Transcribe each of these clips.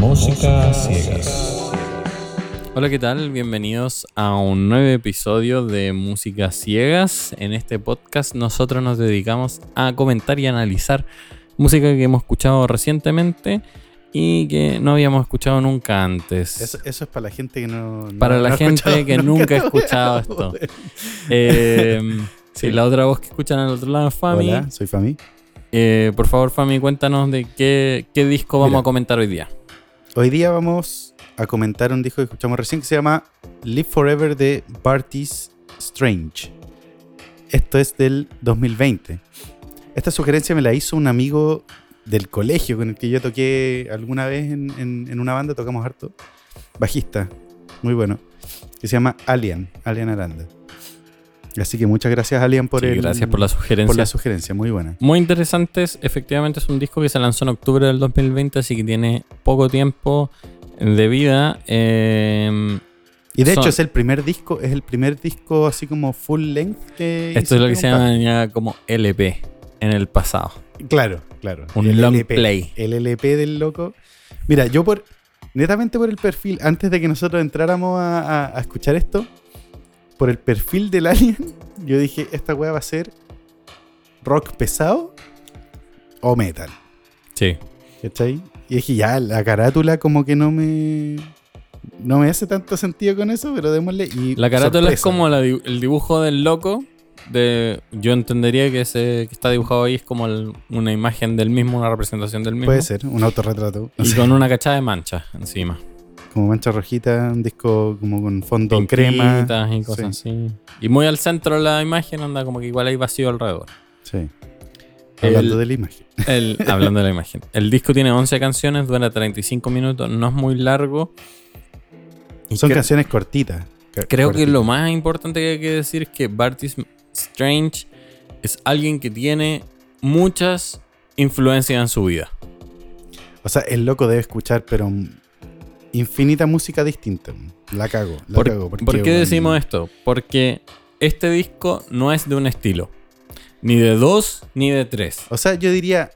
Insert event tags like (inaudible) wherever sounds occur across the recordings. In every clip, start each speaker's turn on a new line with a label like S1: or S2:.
S1: Música ciegas.
S2: Hola, ¿qué tal? Bienvenidos a un nuevo episodio de Música Ciegas. En este podcast nosotros nos dedicamos a comentar y analizar música que hemos escuchado recientemente y que no habíamos escuchado nunca antes.
S3: Eso, eso es para la gente que no. no-
S2: Para la gente que nunca ha escuchado esto. (laughs) Eh, sí, la otra voz que escuchan al otro lado es Fami.
S3: Hola, soy Fami.
S2: Eh, por favor, Fami, cuéntanos de qué, qué disco vamos
S3: Mira.
S2: a comentar hoy día.
S3: Hoy día vamos a comentar un disco que escuchamos recién que se llama Live Forever de Bartis Strange. Esto es del 2020. Esta sugerencia me la hizo un amigo del colegio con el que yo toqué alguna vez en, en- en una banda, tocamos harto. Bajista, muy bueno. Que se llama Alien, Alien Aranda. Así que muchas gracias, Alien, por,
S2: Sí,
S3: el,
S2: gracias por la sugerencia.
S3: por la sugerencia, muy buena.
S2: Muy interesantes, efectivamente es un disco que se lanzó en octubre del 2020, así que tiene poco tiempo de vida. eh,
S3: Y de
S2: Son-
S3: hecho es el primer disco, es el primer disco así como full length que
S2: esto es lo que se llama ya como LP en el pasado.
S3: Claro, claro.
S2: Un
S3: El
S2: long
S3: LP,
S2: play.
S3: El LP del loco. Mira, yo por netamente por el perfil, antes de que nosotros entráramos a, a- a escuchar esto, por el perfil del alien, (laughs) yo dije, esta weá va a ser rock pesado o metal.
S2: Sí.
S3: ¿Cachai? Y dije, ya, la carátula como que no me... No me hace tanto sentido con eso, pero démosle. Y
S2: La carátula es como la el dibujo del loco. De, yo entendería que, ese, que está dibujado ahí es como el- una imagen del mismo, una representación del mismo.
S3: Puede ser, un autorretrato. No
S2: Y
S3: sé, (laughs)
S2: con una cachada de manchas encima.
S3: Como mancha rojita, un disco como con fondo crema.
S2: Pinquitas y cosas así. Y muy al centro de la imagen anda como que igual hay vacío alrededor.
S3: Sí. Hablando
S2: El-
S3: de la imagen.
S2: El, (laughs) hablando de la imagen. El disco tiene 11 canciones, dura 35 minutos, no es muy largo. Y
S3: Son canciones cortitas.
S2: Creo que lo más importante que hay que decir es que Bartis Strange es alguien que tiene muchas influencias en su vida.
S3: O sea, el loco debe escuchar, pero infinita música distinta. La cago. La
S2: ¿Por,
S3: cago porque,
S2: por qué decimos esto? Porque este disco no es de un estilo. Ni de dos, ni de tres.
S3: O sea, yo diría,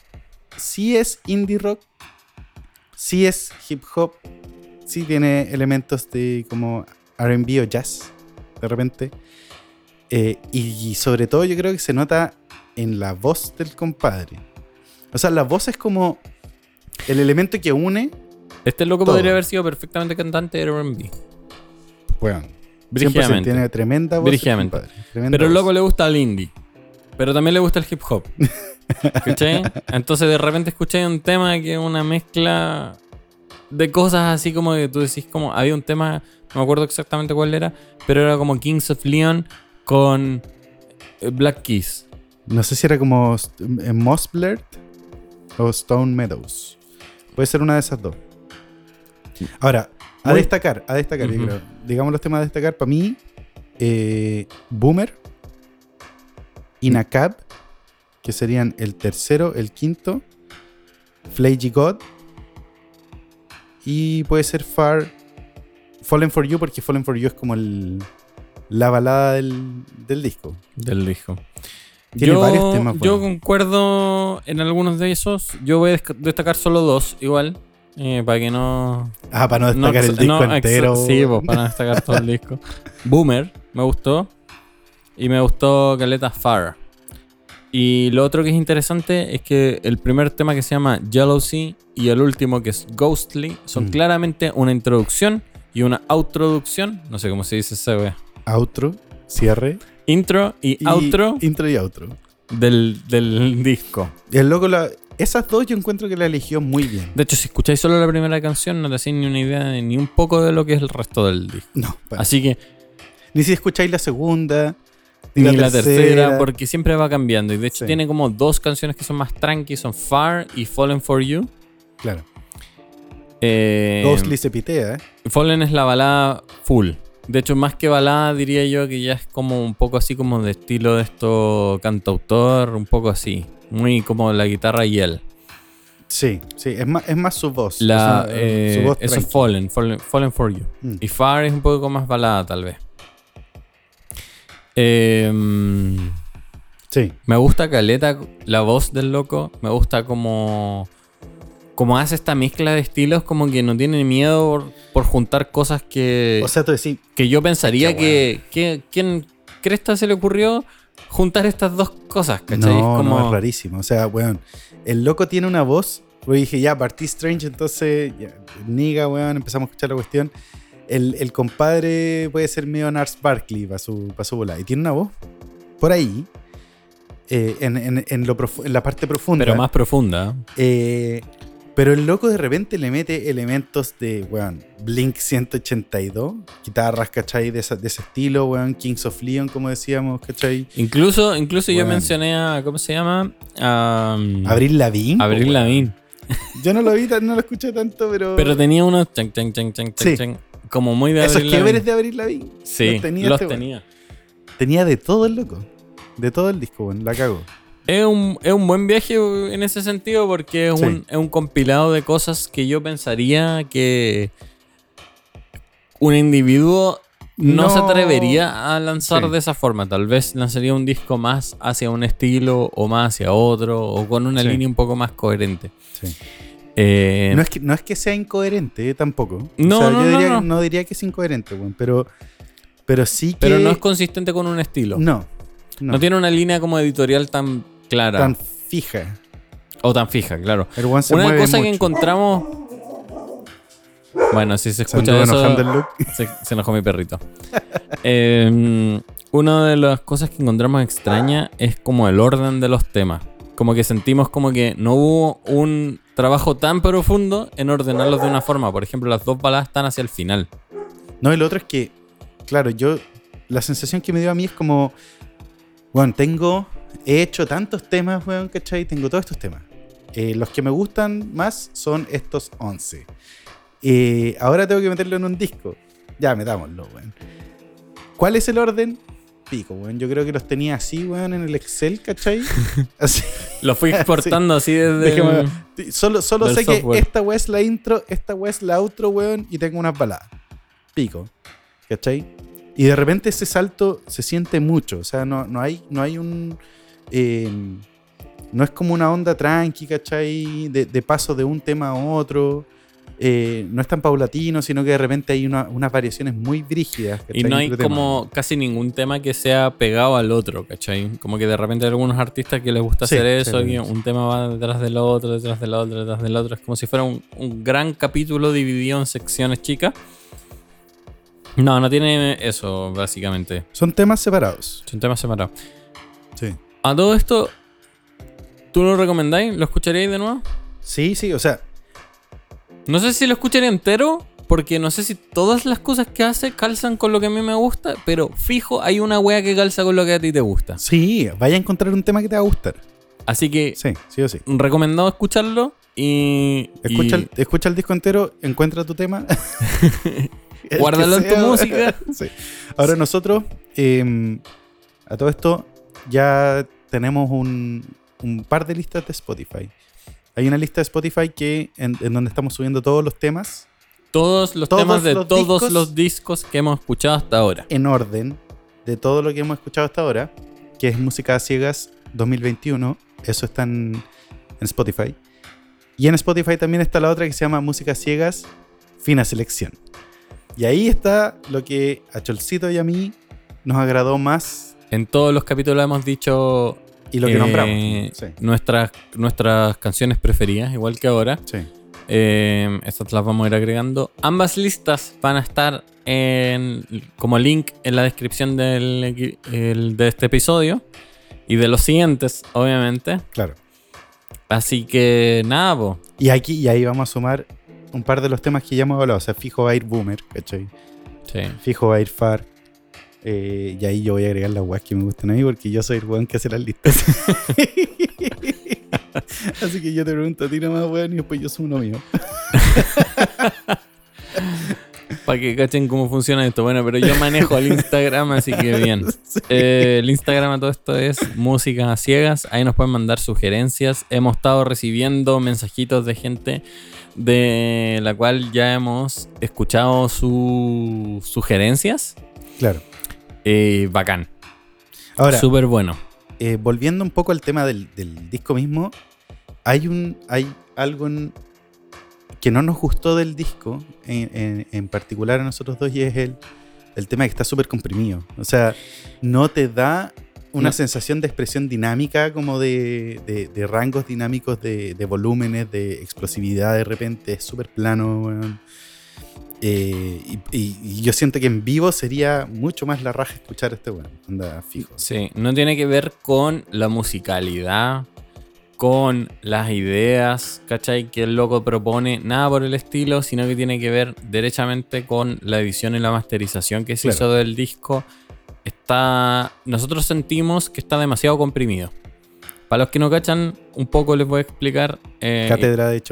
S3: sí es indie rock, sí es hip hop, sí tiene elementos de como RB o jazz, de repente. Eh, y, y sobre todo yo creo que se nota en la voz del compadre. O sea, la voz es como el elemento que une,
S2: Este loco
S3: Todo.
S2: podría haber sido perfectamente cantante de R&B.
S3: bueno, 100%
S2: Brígidamente.
S3: tiene tremenda voz. tremenda
S2: Pero el
S3: voz.
S2: loco le gusta el indie. Pero también le gusta el hip hop. (laughs) ¿Cachai? Entonces de repente escuché un tema que es una mezcla de cosas así como que tú decís como... Había un tema, no me acuerdo exactamente cuál era, pero era como Kings of Leon con eh, Black Keys.
S3: No sé si era como eh, Moss o Stone Meadows. Puede ser una de esas dos. Ahora, a
S2: Muy-
S3: destacar, a destacar, yo creo. Digamos los temas a destacar. Para mí, eh, Boomer, Inacab, que serían el tercero, el quinto, Flagy God, y puede ser Far Fallen for You, porque Fallen for You es como el, la balada del, del disco.
S2: Del disco.
S3: Tiene varios temas
S2: Yo concuerdo en algunos de esos. Yo voy a destacar solo dos, igual. Eh, para que no,
S3: Ah, para no
S2: No,
S3: destacar el disco
S2: no,
S3: entero.
S2: Sí, pues para no destacar todo el disco. (laughs) Boomer, me gustó. Y me gustó Caleta Far. Y lo otro que es interesante es que el primer tema que se llama Jealousy y el último que es Ghostly son
S3: Mm.
S2: claramente una introducción y una outroducción. No sé cómo se dice esa wea.
S3: Outro, cierre.
S2: Intro y,
S3: y-
S2: outro
S3: Intro y outro.
S2: del, del disco.
S3: El loco, la, esas dos yo encuentro que la eligió muy bien.
S2: De hecho, si escucháis solo la primera canción, no te hacéis ni una idea de ni un poco de lo que es el resto del disco.
S3: No, para-
S2: Así que
S3: ni si escucháis la segunda,
S2: ni la tercera, porque siempre va cambiando. Y de hecho
S3: Sí.
S2: tiene como dos canciones que son más tranqui, son Far y Fallen for You.
S3: Claro.
S2: Eh,
S3: Ghostly se pitea, ¿eh?
S2: Fallen es la balada full. De hecho, más que balada, diría yo que ya es como un poco así como de estilo de esto cantautor, un poco así. Muy como la guitarra y él.
S3: Sí, sí, es más, es más su voz.
S2: La,
S3: sea,
S2: eh,
S3: su voz
S2: eso es. Fallen, Fallen, Fallen for You.
S3: Mm.
S2: Y Far es un poco más balada, tal vez. Em,
S3: Sí.
S2: Me gusta Caleta, la voz del loco. Me gusta como. Como hace esta mezcla de estilos, como que no tiene miedo por, por juntar cosas que,
S3: O sea, tú decís,
S2: que yo pensaría que, que. ¿Quién cresta se le ocurrió juntar estas dos cosas? ¿Cachai?
S3: no,
S2: como,
S3: no, es rarísimo. O sea, weón, el loco tiene una voz. Pues dije, ya, partí Strange, entonces, ya, niga, weón, empezamos a escuchar la cuestión. El, el compadre puede ser medio Nars Barkley para su, pa' su bola. Y tiene una voz por ahí, eh, en, en- en lo en la parte profunda.
S2: pero más profunda.
S3: Eh, pero el loco de repente le mete elementos de, weón, Blink 182, guitarras, ¿cachai? De, esa- de ese estilo, weón, Kings of Leon, como decíamos, ¿cachai?
S2: Incluso, incluso yo mencioné a. ¿Cómo se llama? A,
S3: Abril po,
S2: Abril. Lavigne.
S3: Yo no lo vi, no lo escuché tanto, pero.
S2: Pero tenía unos. chan, chan, chan,
S3: Sí.
S2: como muy de
S3: Esos
S2: Lavigne.
S3: de Abril Lavigne.
S2: Sí,
S3: los tenía
S2: los
S3: este
S2: tenía.
S3: Tenía de todo el loco. De todo el disco, weón. La cago.
S2: Es un, es un buen viaje en ese sentido porque es,
S3: Sí.
S2: un, es un compilado de cosas que yo pensaría que un individuo no,
S3: No.
S2: se atrevería a lanzar
S3: Sí.
S2: de esa forma. Tal vez lanzaría un disco más hacia un estilo o más hacia otro o con una
S3: Sí.
S2: línea un poco más coherente.
S3: Sí.
S2: Eh,
S3: No es, que, no es que sea incoherente eh, tampoco.
S2: No,
S3: o sea,
S2: no,
S3: yo
S2: no,
S3: diría,
S2: no.
S3: no diría que es incoherente. Pero, pero sí que.
S2: pero no es consistente con un estilo. No,
S3: No. No.
S2: tiene una línea como editorial tan clara
S3: tan fija.
S2: o tan fija, claro.
S3: El one se
S2: Una
S3: mueve
S2: cosa que
S3: mucho.
S2: encontramos. Bueno, si se escucha eso.
S3: el.
S2: Se, se enojó mi perrito. (laughs) Eh, una de las cosas que encontramos extraña es como el orden de los temas. Como que sentimos como que no hubo un trabajo tan profundo en ordenarlos de una forma. Por ejemplo, las dos baladas están hacia el final.
S3: No, y lo otro es que, claro, yo. La sensación que me dio a mí es como. Bueno, tengo. He hecho tantos temas, weón, ¿cachai? Tengo todos estos temas. Eh, los que me gustan más son estos 11. Eh, ahora tengo que meterlo en un disco. Ya, metámoslo, weón. ¿Cuál es el orden? Pico, weón. Yo creo que los tenía así, weón, en el Excel, ¿cachai? (laughs) Así.
S2: Lo fui (laughs) exportando así desde.
S3: Déjame
S2: el-.
S3: Solo, solo sé
S2: software.
S3: que esta weá es la intro, esta weá es la outro, weón, y tengo unas baladas. Pico. ¿Cachai? Y de repente ese salto se siente mucho. O sea, no, no hay, no hay un. Eh, no es como una onda tranqui, ¿cachai? De, de paso de un tema a otro. Eh, no es tan paulatino, sino que de repente hay una- unas variaciones muy brígidas.
S2: Y
S3: ¿cachai?
S2: no hay como casi ningún tema que sea pegado al otro, ¿cachai? Como que de repente hay algunos artistas que les gusta
S3: Sí,
S2: hacer eso,
S3: sí,
S2: que
S3: sí.
S2: un tema va detrás del otro, detrás del otro, detrás del otro. Es como si fuera un, un gran capítulo dividido en secciones chicas. No, no tiene eso, básicamente.
S3: Son temas separados.
S2: Son temas separados. A todo esto, ¿tú lo recomendáis? ¿Lo escucharíais de nuevo?
S3: Sí, sí, o sea,
S2: No sé si lo escucharía entero, porque no sé si todas las cosas que hace calzan con lo que a mí me gusta, pero fijo, hay una wea que calza con lo que a ti te gusta.
S3: sí, vaya a encontrar un tema que te va a gustar.
S2: Así que,
S3: Sí, sí o sí.
S2: recomendado escucharlo y...
S3: Escucha,
S2: y
S3: el, escucha el disco entero, encuentra tu tema. (laughs)
S2: Guárdalo en tu música. (laughs)
S3: Sí. Ahora nosotros, eh, a todo esto, ya tenemos un, un par de listas de Spotify. Hay una lista de Spotify que en, en donde estamos subiendo todos los temas
S2: todos los
S3: Todos
S2: temas de
S3: los
S2: todos
S3: discos.
S2: los discos que hemos escuchado hasta ahora.
S3: en orden de todo lo que hemos escuchado hasta ahora, que es Música a Ciegas 2021. Eso está en, en Spotify. Y en Spotify también está la otra que se llama Música Ciegas Fina Selección. Y ahí está lo que a Cholcito y a mí nos agradó más
S2: En todos los capítulos hemos dicho
S3: y lo que
S2: eh,
S3: nombramos. Sí,
S2: nuestras, nuestras canciones preferidas, igual que ahora.
S3: sí.
S2: Eh, estas las vamos a ir agregando. Ambas listas van a estar en, como link en la descripción del, equi- el- de este episodio y de los siguientes, obviamente.
S3: claro.
S2: Así que nada, po.
S3: Y aquí y ahí vamos a sumar un par de los temas que ya hemos hablado. O sea, fijo va a ir Boomer, ¿cachai?
S2: Sí.
S3: Fijo va a ir Far. Eh, y ahí yo voy a agregar las weas que me gustan a mí porque yo soy el weón que hace las listas. (laughs) Así que yo te pregunto a ti nomás, weón, y después yo soy uno mío. (laughs)
S2: Para que cachen cómo funciona esto. Bueno, pero yo manejo el Instagram, así que bien. (laughs) Eh, el Instagram a todo esto es Música a Ciegas. Ahí nos pueden mandar sugerencias. Hemos estado recibiendo mensajitos de gente de la cual ya hemos escuchado sus sugerencias.
S3: Claro.
S2: Eh, bacán.
S3: Ahora,
S2: Súper bueno.
S3: eh, volviendo un poco al tema del, del disco mismo, hay, un, hay algo en- que no nos gustó del disco, en, en- en particular a nosotros dos, y es el, el tema que está súper comprimido. O sea, no te da una
S2: No.
S3: sensación de expresión dinámica, como de, de- de rangos dinámicos, de, de volúmenes, de explosividad de repente, es súper plano. Eh, y, y- y yo siento que en vivo sería mucho más la raja escuchar este weón. Anda fijo.
S2: Sí, no tiene que ver con la musicalidad, con las ideas, ¿cachai? Que el loco propone, nada por el estilo, sino que tiene que ver derechamente con la edición y la masterización que se
S3: Claro.
S2: hizo del disco. Está. Nosotros sentimos que está demasiado comprimido. Para los que no cachan, un poco les voy a explicar. eh,
S3: Cátedra de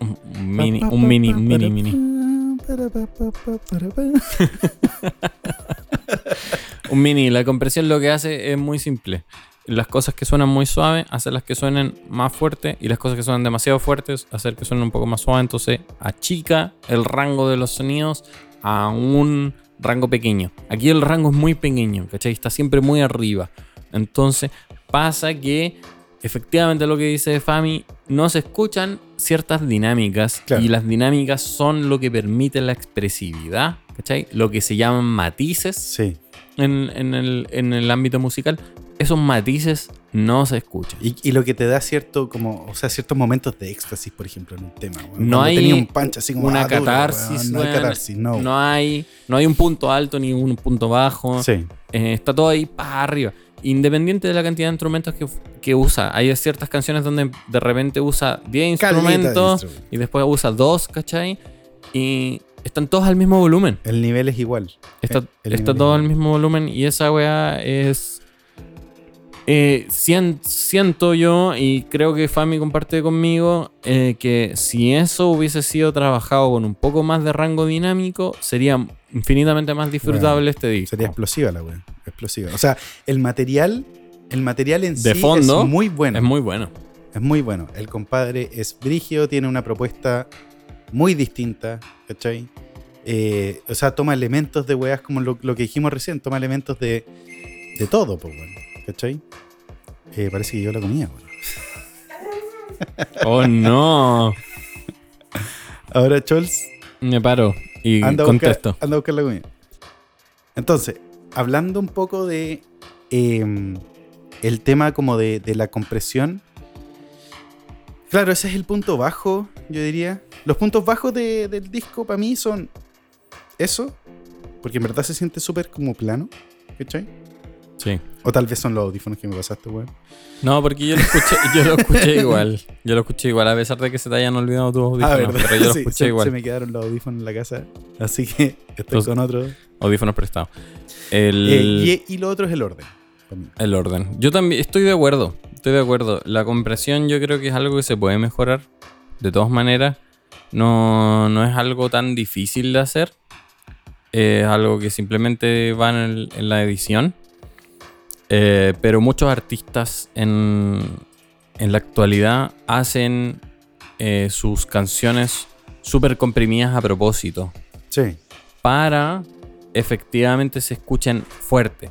S2: un mini, un mini, mini, mini. (laughs) Un mini, la compresión lo que hace es muy simple. Las cosas que suenan muy suaves, hacer las que suenen más fuertes y las cosas que suenan demasiado fuertes, hacer que suenen un poco más suaves. Entonces achica el rango de los sonidos a un rango pequeño. Aquí el rango es muy pequeño, ¿cachai? Está siempre muy arriba. Entonces pasa que efectivamente lo que dice Fami, no se escuchan ciertas dinámicas
S3: Claro.
S2: y las dinámicas son lo que permite la expresividad, ¿cachai? Lo que se llaman matices
S3: Sí.
S2: en, en el, en el ámbito musical, esos matices no se escuchan.
S3: Y, y lo que te da cierto, como, o sea, ciertos momentos de éxtasis, por ejemplo, en un tema. weón.
S2: No hay
S3: tenía un punch así como
S2: una
S3: ah, duro,
S2: catarsis.
S3: No hay catarsis, no.
S2: No hay, no hay un punto alto ni un punto bajo.
S3: Sí,
S2: Eh, está todo ahí para arriba. Independiente de la cantidad de instrumentos que, que usa. Hay ciertas canciones donde de repente usa 10
S3: Caleta de
S2: instrumentos y después usa 2, ¿cachai? Y están todos al mismo volumen.
S3: El nivel es igual.
S2: Está,
S3: El- el
S2: está
S3: nivel
S2: todo
S3: igual.
S2: al mismo volumen y esa weá es... eh, sien- siento yo y creo que Fami comparte conmigo eh, que si eso hubiese sido trabajado con un poco más de rango dinámico sería infinitamente más disfrutable
S3: Bueno,
S2: este disco.
S3: Sería explosiva la weá. Explosiva. O sea, el material, el material en
S2: De
S3: sí
S2: fondo,
S3: es muy bueno.
S2: Es muy bueno.
S3: Es muy bueno. El compadre es brigio, tiene una propuesta muy distinta, ¿cachai? Eh, o sea, toma elementos de weas como lo, lo que dijimos recién, toma elementos de, de todo, pues, bueno, ¿cachai? Eh, parece que yo la comía, bueno.
S2: Oh no. (laughs)
S3: Ahora, Chols,
S2: Me paro y
S3: anda a, buscar,
S2: contesto.
S3: anda a buscar la comida. Entonces, hablando un poco de eh, el tema como de, de la compresión. Claro, ese es el punto bajo, yo diría. Los puntos bajos de- del disco para mí son eso, porque en verdad se siente súper como plano, ¿cachai?
S2: Sí.
S3: O tal vez son los audífonos que me pasaste, weón.
S2: No, porque yo lo escuché, yo lo escuché (laughs) igual. Yo lo escuché igual, a pesar de que se te hayan olvidado tus audífonos.
S3: Ah,
S2: pero yo lo (laughs)
S3: Sí,
S2: escuché
S3: se,
S2: igual.
S3: se me quedaron los audífonos en la casa, así que estoy
S2: Entonces-
S3: con otro.
S2: Audífonos prestados. El,
S3: Eh, y, y lo otro es el orden.
S2: el orden. Yo también estoy de acuerdo. Estoy de acuerdo. La compresión yo creo que es algo que se puede mejorar. De todas maneras, no, no es algo tan difícil de hacer. Es algo que simplemente va en, el- en la edición. Eh, pero muchos artistas en, en la actualidad hacen eh, sus canciones súper comprimidas a propósito.
S3: Sí.
S2: Para efectivamente se escuchen fuerte.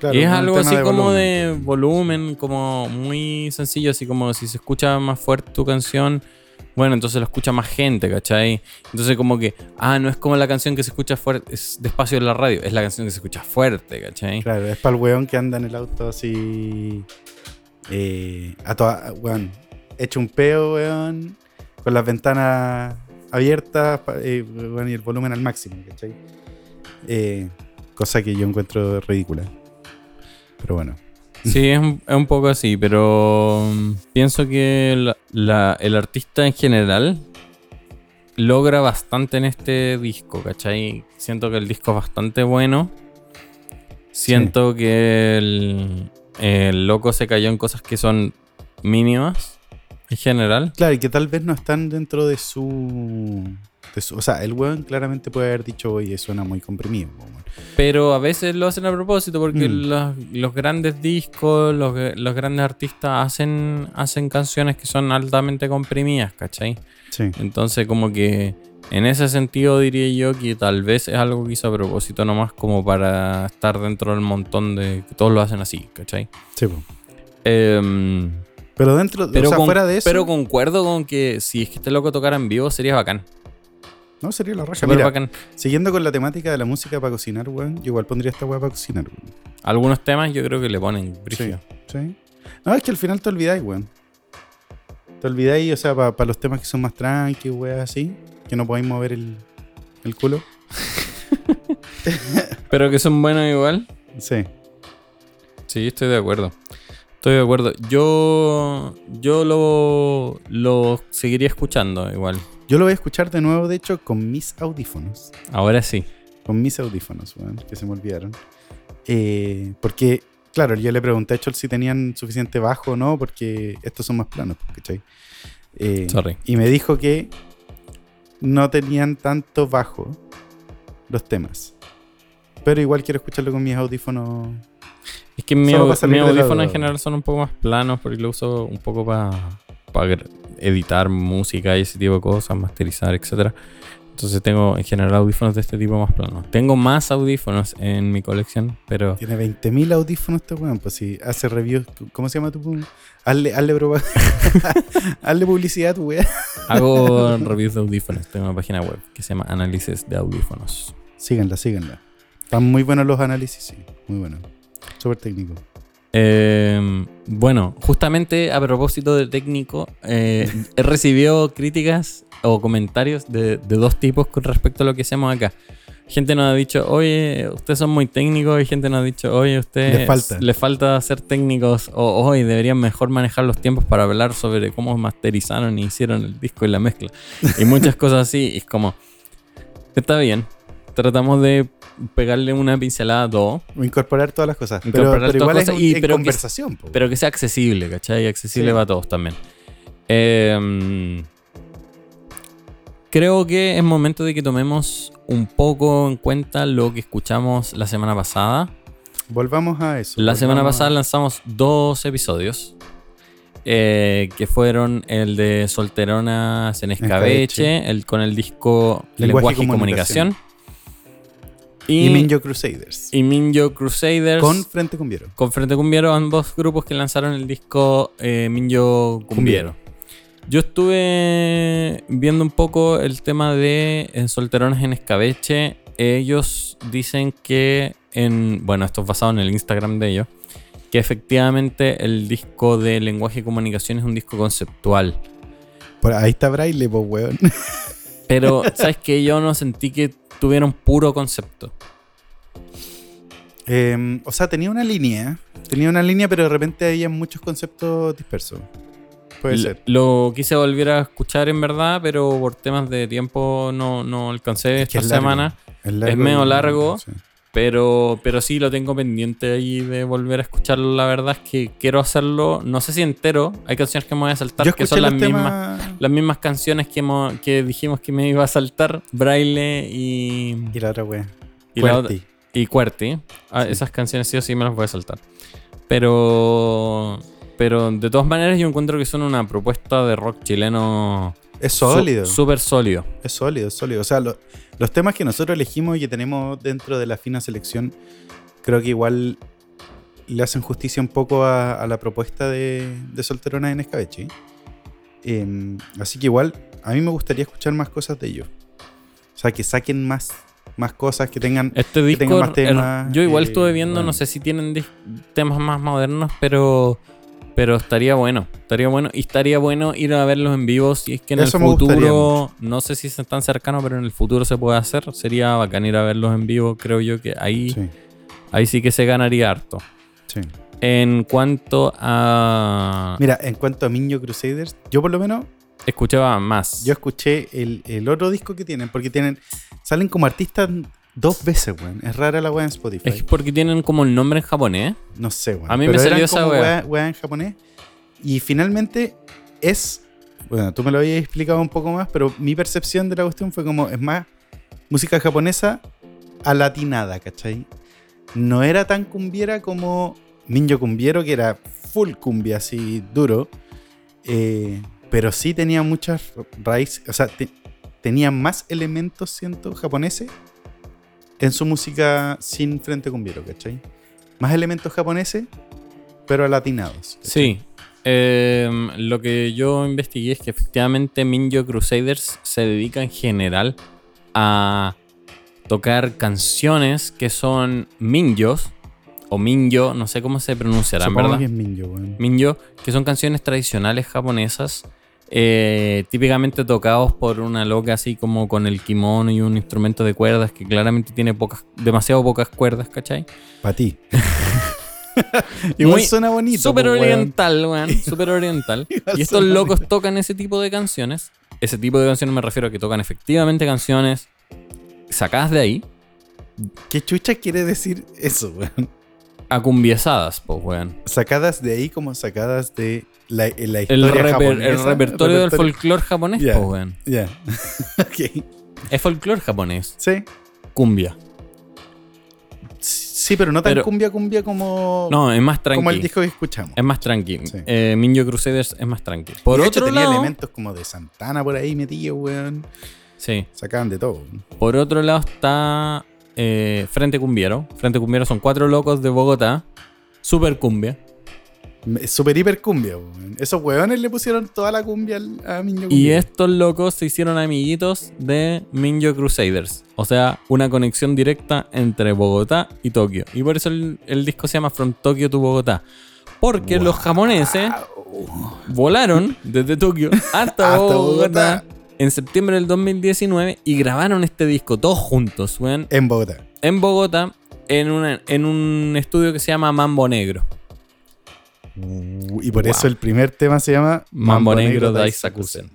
S3: Claro,
S2: y es algo así como
S3: volumen,
S2: de
S3: pues.
S2: volumen, como muy sencillo, así como si se escucha más fuerte tu canción, bueno, entonces lo escucha más gente, ¿cachai? Entonces como que, ah, no es como la canción que se escucha fuerte, es despacio en la radio, es la canción que se escucha fuerte, ¿cachai?
S3: Claro, es para el weón que anda en el auto así. Eh, a toda. Weón. Hecho un peo, weón. Con las ventanas abiertas eh, weón, y el volumen al máximo, ¿cachai? Eh, cosa que yo encuentro ridícula. Pero bueno.
S2: Sí, es un, es un poco así, pero mm, pienso que la- la- el artista en general logra bastante en este disco, ¿cachai? Siento que el disco es bastante bueno. Siento que el, el loco se cayó en cosas que son mínimas en general.
S3: Claro, y que tal vez no están dentro de su. O sea, el weón claramente puede haber dicho, oye, suena muy comprimido. weón".
S2: Pero a veces lo hacen a propósito porque
S3: Mm.
S2: los, los grandes discos, los, los grandes artistas hacen, hacen canciones que son altamente comprimidas, ¿cachai?
S3: Sí.
S2: Entonces como que En ese sentido diría yo que tal vez es algo que hizo a propósito nomás como para estar dentro del montón de que todos lo hacen así, ¿cachai?
S3: Sí.
S2: Em,
S3: Pero dentro,
S2: pero,
S3: o sea,
S2: con-
S3: fuera de eso,
S2: pero concuerdo con que si es que este loco tocara en vivo sería bacán.
S3: No sería la raja. Mira,
S2: bacán.
S3: siguiendo con la temática de la música para cocinar, weón, yo igual pondría esta weá para cocinar, weón.
S2: Algunos temas yo creo que le ponen brígido.
S3: Sí. No, es que al final te olvidáis, weón. Te olvidáis, o sea, para los temas que son más tranqui, weón, así, que no podéis mover el, el culo. (laughs)
S2: Pero que son buenos igual.
S3: Sí.
S2: Sí, estoy de acuerdo. Estoy de acuerdo. Yo, yo lo, lo seguiría escuchando igual.
S3: Yo lo voy a escuchar de nuevo, de hecho, con mis audífonos.
S2: Ahora sí.
S3: Con mis audífonos, weón, que se me olvidaron. Eh, porque, claro, yo le pregunté a Chol si tenían suficiente bajo o no, porque estos son más planos, ¿cachai? Eh,
S2: Sorry.
S3: Y me dijo que no tenían tanto bajo los temas. Pero igual quiero escucharlo con mis audífonos.
S2: Es que mi, mis
S3: la
S2: audífonos en general son un poco más planos porque lo uso un poco para editar música y ese tipo de cosas, masterizar, etcétera. Entonces tengo en general audífonos de este tipo más planos. Tengo más audífonos en mi colección, pero
S3: Tiene 20.000 audífonos este weón. Pues si hace reviews, ¿cómo se llama tu? Hazle, hazle, (laughs) hazle publicidad a tu weón. (laughs)
S2: hago reviews de audífonos. Tengo una página web que se llama Análisis de Audífonos.
S3: Síganla, síganla. Están muy buenos los análisis, sí. Muy buenos. Súper técnico.
S2: Eh, bueno, justamente a propósito de técnico, eh, (laughs) he recibido críticas o comentarios de, de dos tipos con respecto a lo que hacemos acá. Gente nos ha dicho, oye, ustedes son muy técnicos, y gente nos ha dicho, oye, ustedes
S3: Les falta.
S2: les falta ser técnicos, o hoy deberían mejor manejar los tiempos para hablar sobre cómo masterizaron y hicieron el disco y la mezcla. Y muchas (laughs) cosas así, y es como, está bien, tratamos de pegarle una pincelada a todo.
S3: O incorporar todas las cosas. Pero,
S2: Incorporar
S3: pero
S2: todas
S3: igual
S2: las
S3: es
S2: cosas
S3: un-
S2: y-
S3: en
S2: pero
S3: conversación.
S2: Pero que sea accesible, ¿cachai? Accesible
S3: Sí.
S2: para todos también. Eh, creo que es momento de que tomemos un poco en cuenta lo que escuchamos la semana pasada.
S3: Volvamos a eso.
S2: La semana pasada lanzamos dos episodios. eh, que fueron el de Solteronas en Escabeche,
S3: Escabeche.
S2: el con el disco
S3: Lenguaje
S2: Lenguaje,
S3: y
S2: y Comunicación.
S3: Y,
S2: Y,
S3: Minjo Crusaders.
S2: y Minjo Crusaders.
S3: con Frente Cumbiero.
S2: Con Frente Cumbiero, ambos grupos que lanzaron el disco eh, Minyo Cumbiero. Yo estuve viendo un poco el tema de en Solterones en Escabeche. Ellos dicen que en. Bueno, esto es basado en el Instagram de ellos. Que efectivamente el disco de lenguaje y comunicación es un disco conceptual.
S3: Por ahí está Braille, pues, weón.
S2: Pero, (laughs) ¿sabes qué? Yo no sentí que tuvieron puro concepto.
S3: Eh, o sea, tenía una línea. Tenía una línea, pero de repente había muchos conceptos dispersos. Puede
S2: L-
S3: ser.
S2: Lo quise volver a escuchar en verdad, pero por temas de tiempo no, no alcancé
S3: Es
S2: esta
S3: es largo.
S2: semana.
S3: Es, largo
S2: medio largo.
S3: sí.
S2: Pero, pero sí lo tengo pendiente ahí de volver a escucharlo. La verdad es que quiero hacerlo, no sé si entero. Hay canciones que me voy a saltar que son las mismas, las mismas canciones que, hemos- que dijimos que me iba a saltar. Braille y,
S3: Y la otra wea.
S2: y, la otra-
S3: Fuerte.
S2: y Cuerti. Ah,
S3: Sí.
S2: Esas canciones sí o sí me las voy a saltar. Pero, pero de todas maneras yo encuentro que son una propuesta de rock chileno
S3: Es sólido.
S2: súper sólido.
S3: Es sólido, es sólido. O sea, lo- los temas que nosotros elegimos y que tenemos dentro de la fina selección, creo que igual le hacen justicia un poco a, a la propuesta de, de Solterona en Escabeche. Em, así que igual, a mí me gustaría escuchar más cosas de ellos. O sea, que saquen más, más cosas, que tengan...
S2: Este
S3: que
S2: disco,
S3: más
S2: er-
S3: temas,
S2: yo igual
S3: eh,
S2: estuve viendo,
S3: bueno.
S2: no sé si tienen temas más modernos, pero pero estaría bueno, estaría bueno y estaría bueno ir a verlos en vivo si es que en
S3: Eso
S2: el futuro, no sé si es tan cercano, pero en el futuro se puede hacer, sería bacán ir a verlos en vivo, creo yo que ahí
S3: Sí,
S2: ahí sí que se ganaría harto.
S3: sí.
S2: En cuanto a
S3: Mira, en cuanto a Minho Crusaders, yo por lo menos
S2: escuchaba más.
S3: Yo escuché el, el otro disco que tienen, porque tienen. Salen como artistas dos veces, weón. Es rara la weá en Spotify.
S2: es porque tienen como el nombre en japonés.
S3: No sé, weón.
S2: A mí me salió esa weá.
S3: weá- en japonés. Y finalmente es. Bueno, tú me lo habías explicado un poco más, pero mi percepción de la cuestión fue como. Es más música japonesa alatinada, ¿cachai? No era tan cumbiera como Minjo Cumbiero, que era full cumbia, así duro. eh, pero sí tenía muchas raíces. O sea, te- tenía más elementos, siento, japoneses en su música sin frente cumbiero, ¿cachai? Más elementos japoneses, pero latinados. ¿cachai?
S2: Sí. Em, lo que yo investigué es que efectivamente Minjo Crusaders se dedica en general a tocar canciones que son minjos o minjo, no sé cómo se pronunciarán,
S3: Supongo
S2: ¿verdad?
S3: que es Minjo.
S2: Minjo, que son canciones tradicionales japonesas, eh, típicamente tocados por una loca así como con el kimono y un instrumento de cuerdas que claramente tiene pocas, demasiado pocas cuerdas, ¿cachai?
S3: Para ti. (laughs) Igual
S2: Muy-
S3: suena bonito.
S2: Súper
S3: weón.
S2: oriental, weón. (laughs) Súper oriental. Y estos locos
S3: bonito.
S2: tocan ese tipo de canciones. Ese tipo de canciones me refiero a que tocan efectivamente canciones sacadas de ahí,
S3: ¿Qué chucha quiere decir eso, weón?
S2: acumbiesadas, pues, weón.
S3: Sacadas de ahí como sacadas de la, en la
S2: El,
S3: historia
S2: reper-
S3: japonesa.
S2: el repertorio del folclore japonés,
S3: Ya.
S2: pues, weón.
S3: Ya. (laughs) ok.
S2: Es folclore japonés.
S3: Sí.
S2: Cumbia.
S3: Sí, pero no tan
S2: Pero-
S3: cumbia cumbia como,
S2: No, es más tranqui.
S3: como el disco que escuchamos.
S2: Es más tranqui.
S3: Sí.
S2: Eh, Minjo Crusaders es más tranqui. Por
S3: de
S2: otro
S3: hecho tenía
S2: lado,
S3: elementos como de Santana por ahí metidos, weón.
S2: sí.
S3: Sacaban de todo.
S2: Por otro lado está eh, Frente Cumbiero. Frente Cumbiero son cuatro locos de Bogotá. Super cumbia.
S3: Super hiper cumbia, weón. Esos weones le pusieron toda la cumbia a
S2: Y
S3: Cumbia.
S2: estos locos se hicieron amiguitos de Minjo Crusaders. O sea, una conexión directa entre Bogotá y Tokio. Y por eso el, el disco se llama From Tokyo to Bogotá. Porque los japoneses volaron desde Tokio hasta,
S3: Hasta
S2: Bogotá,
S3: Bogotá.
S2: en septiembre del 2019 y grabaron este disco todos juntos, weón,
S3: En Bogotá.
S2: en Bogotá, en, una- en un estudio que se llama Mambo Negro.
S3: Uh, y por
S2: Wow.
S3: eso el primer tema se llama
S2: Mambo Negro Daisakusen.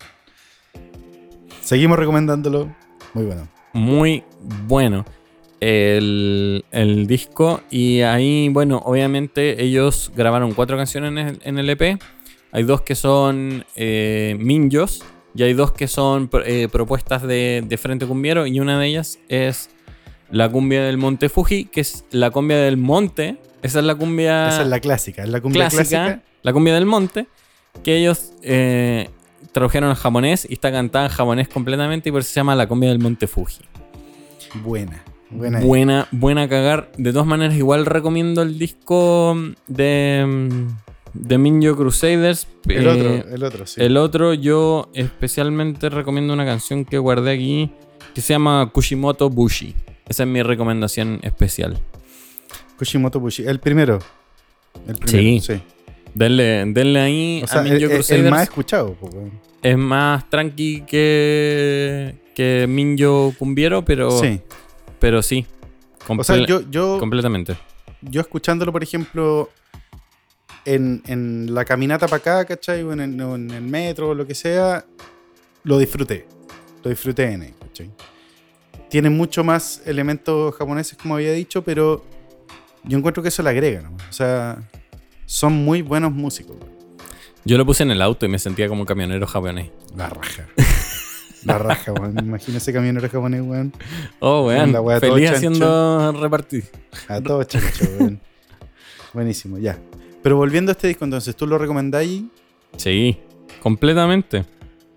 S3: Seguimos recomendándolo. Muy bueno.
S2: muy bueno el, el disco. Y ahí, bueno, obviamente ellos grabaron cuatro canciones en el, en el EP. Hay dos que son eh, Minjos y hay dos que son eh, propuestas de, de Frente Cumbiero. Y una de ellas es la cumbia del Monte Fuji, que es la cumbia del monte. Esa es la cumbia
S3: Esa es la clásica. Es la cumbia
S2: clásica,
S3: clásica.
S2: la cumbia del monte, que ellos eh, tradujeron al japonés y está cantada en japonés completamente y por eso se llama la cumbia del Monte Fuji.
S3: Buena. Buena.
S2: Buena, buena cagar. De todas maneras, igual recomiendo el disco de, de Minjo Crusaders.
S3: El
S2: Eh,
S3: otro, el otro, sí.
S2: el otro, yo especialmente recomiendo una canción que guardé aquí que se llama Kushimoto Bushi. Esa es mi recomendación especial.
S3: Kushimoto Bushi. El primero. El
S2: Sí.
S3: primero, sí.
S2: Denle, denle ahí
S3: O sea,
S2: a Minjo
S3: el- el más escuchado.
S2: es más tranqui que, que Minjo Cumbiero, pero
S3: Sí.
S2: pero sí.
S3: O sea, yo, yo,
S2: completamente.
S3: yo escuchándolo, por ejemplo, en, en la caminata para acá, ¿cachai? O en el, o en el metro o lo que sea, lo disfruté. Lo disfruté en él, ¿cachai? Tiene mucho más elementos japoneses, como había dicho, pero yo encuentro que eso le agrega, ¿no? O sea, son muy buenos músicos. weón.
S2: Yo lo puse en el auto y me sentía como camionero japonés.
S3: La raja. La raja, weón. Imagina ese camionero japonés, weón.
S2: Oh, weón.
S3: La wea
S2: Feliz haciendo repartir.
S3: A todo chancho, weón. Buenísimo, ya. Pero volviendo a este disco, entonces, ¿tú lo recomendáis?
S2: Sí, completamente.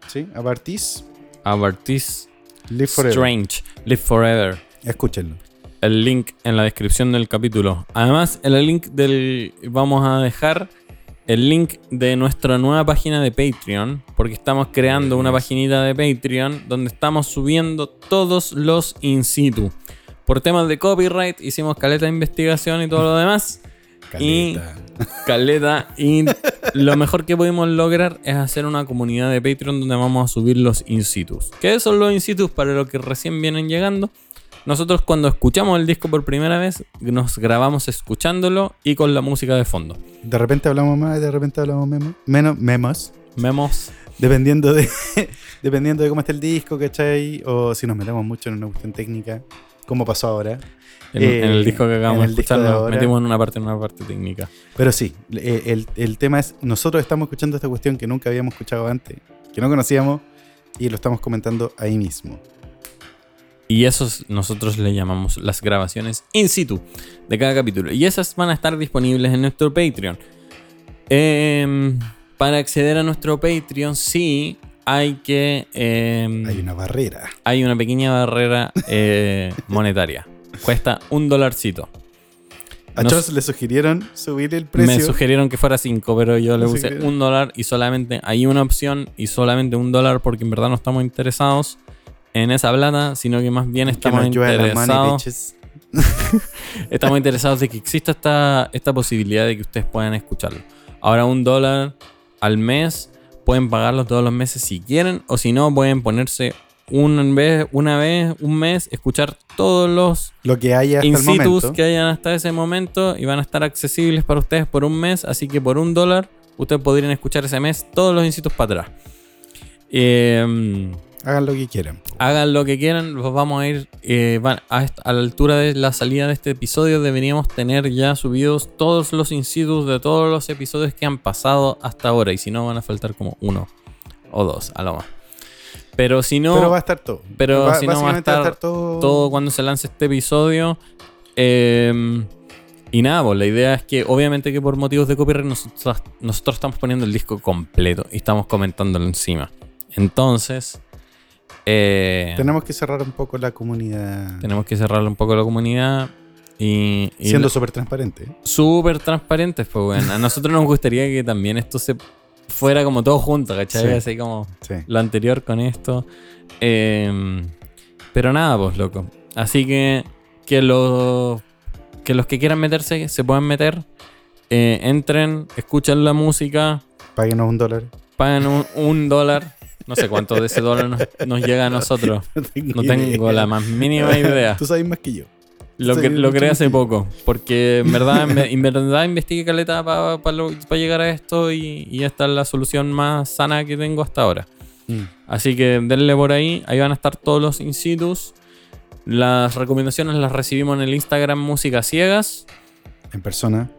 S3: ¿Sí? A Bartis,
S2: Abartis
S3: Live Forever.
S2: Strange, Live Forever.
S3: Escúchenlo.
S2: El link en la descripción del capítulo. Además, en el link del. Vamos a dejar el link de nuestra nueva página de Patreon. Porque estamos creando una paginita de Patreon donde estamos subiendo todos los in situ. Por temas de copyright, hicimos caleta de investigación y todo lo demás. (laughs) Y-
S3: Caleta. (laughs)
S2: Caleta. Y lo mejor que pudimos lograr es hacer una comunidad de Patreon donde vamos a subir los in situs. ¿Qué son los in situs para los que recién vienen llegando? Nosotros cuando escuchamos el disco por primera vez, nos grabamos escuchándolo y con la música de fondo.
S3: De repente hablamos más, de repente hablamos memo- menos, memos.
S2: Memos.
S3: Dependiendo de, (laughs) dependiendo de cómo está el disco, ¿cachai? O si nos metemos mucho en una cuestión técnica, como pasó ahora.
S2: En,
S3: Eh,
S2: en el disco que acabamos de escuchar, nos
S3: ahora.
S2: metimos en una parte, en una parte técnica.
S3: Pero sí, eh, el, el tema es, nosotros estamos escuchando esta cuestión que nunca habíamos escuchado antes, que no conocíamos, y lo estamos comentando ahí mismo.
S2: Y esos nosotros le llamamos las grabaciones in situ de cada capítulo. Y esas van a estar disponibles en nuestro Patreon. Em, para acceder a nuestro Patreon, sí, hay que... eh,
S3: Hay una barrera.
S2: hay una pequeña barrera eh, (laughs) monetaria. Cuesta un dolarcito.
S3: A
S2: No
S3: Charles le sugirieron subir el precio.
S2: Me sugirieron que fuera 5, pero yo le puse un dólar y solamente hay una opción y solamente un dólar porque en verdad no estamos interesados en esa plata, sino que más bien estamos
S3: money,
S2: interesados, (laughs) (laughs) estamos interesados de que exista esta, esta posibilidad de que ustedes puedan escucharlo. Ahora un dólar al mes, pueden pagarlo todos los meses si quieren, o si no, pueden ponerse una vez, una vez, un mes, escuchar todos los
S3: Lo que haya hasta
S2: que hayan hasta ese momento y van a estar accesibles para ustedes por un mes. Así que por un dólar, ustedes podrían escuchar ese mes todos los incitus para atrás. Eh,
S3: Hagan lo que quieran.
S2: hagan lo que quieran, los vamos a ir eh, van a, a la altura de la salida de este episodio. Deberíamos tener ya subidos todos los incitus de todos los episodios que han pasado hasta ahora. Y si no, van a faltar como uno o dos a lo más. Pero si no,
S3: pero va a estar todo.
S2: pero si no va a estar
S3: todo.
S2: todo cuando se lance este episodio. Eh, y nada, pues la idea es que obviamente que por motivos de copyright nosotros, nosotros estamos poniendo el disco completo y estamos comentándolo encima. Entonces, eh,
S3: Tenemos que cerrar un poco la comunidad.
S2: tenemos que cerrarle un poco la comunidad y, y
S3: Siendo súper transparente.
S2: súper transparentes. Pues bueno, a nosotros nos gustaría que también esto se fuera como todo junto, ¿cachai?
S3: Sí.
S2: Así como
S3: Sí.
S2: lo anterior con esto. Eh, pero nada, pues loco. Así que que los que los que quieran meterse se puedan meter. Eh, entren, escuchen la música,
S3: Páguenos un dólar.
S2: paguen un, un dólar. No sé cuánto de ese dólar nos, nos llega a nosotros. (laughs) No tengo la más mínima idea.
S3: Tú sabes más que yo.
S2: Lo, que, lo creé hace poco. Porque en verdad, en, verdad investigué caleta para llegar a esto y, y esta es la solución más sana que tengo hasta ahora.
S3: Mm.
S2: Así que denle por ahí, ahí van a estar todos los incitus. Las recomendaciones las recibimos en el Instagram Música Ciegas
S3: En persona.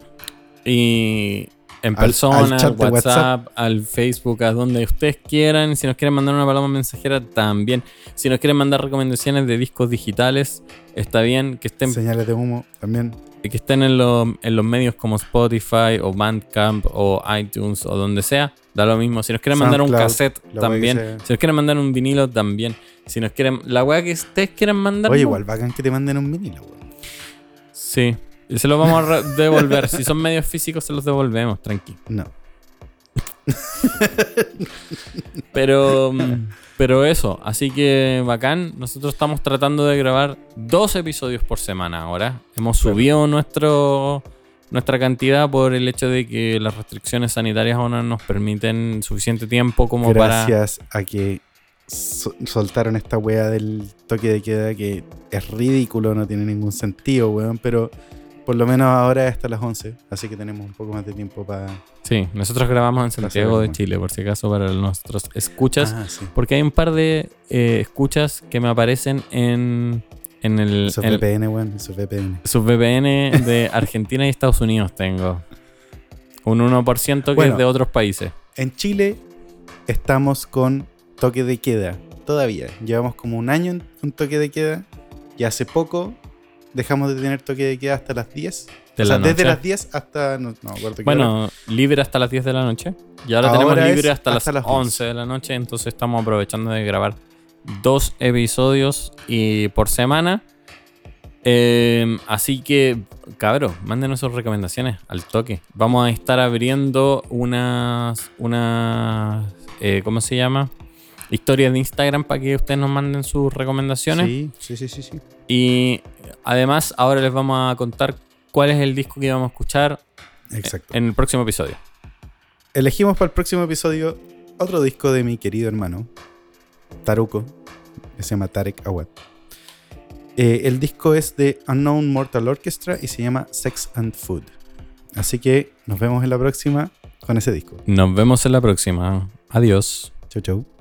S2: y en
S3: Al-
S2: persona,
S3: al chat
S2: WhatsApp, al Facebook, a donde ustedes quieran. Si nos quieren mandar una palabra mensajera, también. Si nos quieren mandar recomendaciones de discos digitales, está bien que estén
S3: Señales de humo también.
S2: que estén en, los- en los medios como Spotify o Bandcamp o iTunes o donde sea, da lo mismo. Si nos quieren mandar un cassette, también. Si nos quieren mandar un vinilo, también. Si nos quieren. La weá que ustedes quieran mandar.
S3: Oye, igual bacán que te manden un vinilo, weón.
S2: Sí. Y se los vamos a devolver. si son medios físicos, se los devolvemos, tranqui.
S3: No. (laughs)
S2: Pero. Pero eso, así que bacán. Nosotros estamos tratando de grabar dos episodios por semana ahora. Hemos subido nuestro, nuestra cantidad por el hecho de que las restricciones sanitarias aún no nos permiten suficiente tiempo como para.
S3: Gracias a que so- soltaron esta wea del toque de queda que es ridículo, no tiene ningún sentido, weón. Pero por lo menos ahora es hasta las 11. Así que tenemos un poco más de tiempo para.
S2: Sí, nosotros grabamos en Santiago de. Chile, por si acaso, para nuestros escuchas.
S3: Ah, sí.
S2: Porque hay un par de eh, escuchas que me aparecen en, en el.
S3: Esos
S2: en-
S3: VPN, weón. Esos VPN.
S2: Sus VPN de (laughs) Argentina y Estados Unidos tengo. Un 1% que
S3: Bueno.
S2: es de otros países.
S3: En Chile estamos con toque de queda. Todavía. Llevamos como un año con toque de queda. Y hace poco dejamos de tener toque de queda hasta las 10.
S2: De
S3: o sea,
S2: la
S3: desde las 10 hasta. No, no.
S2: Bueno, libre hasta las 10 de la noche. Y ahora,
S3: Ahora
S2: tenemos libre hasta,
S3: hasta
S2: las
S3: las
S2: 11 de la noche. Entonces estamos aprovechando de grabar dos episodios y por semana. Eh, así que, cabros, mándenos sus recomendaciones al toque. Vamos a estar abriendo unas. unas eh, ¿Cómo se llama? Historias de Instagram para que ustedes nos manden sus recomendaciones.
S3: Sí, sí, sí, sí. sí.
S2: Y además, ahora les vamos a contar cuál es el disco que vamos a escuchar
S3: Exacto.
S2: en el próximo episodio.
S3: Elegimos para el próximo episodio otro disco de mi querido hermano, Taruko, que se llama Tarek Awad. Eh, el disco es de Unknown Mortal Orchestra y se llama Sex and Food. Así que nos vemos en la próxima con ese disco.
S2: Nos vemos en la próxima. Adiós.
S3: Chau, chau.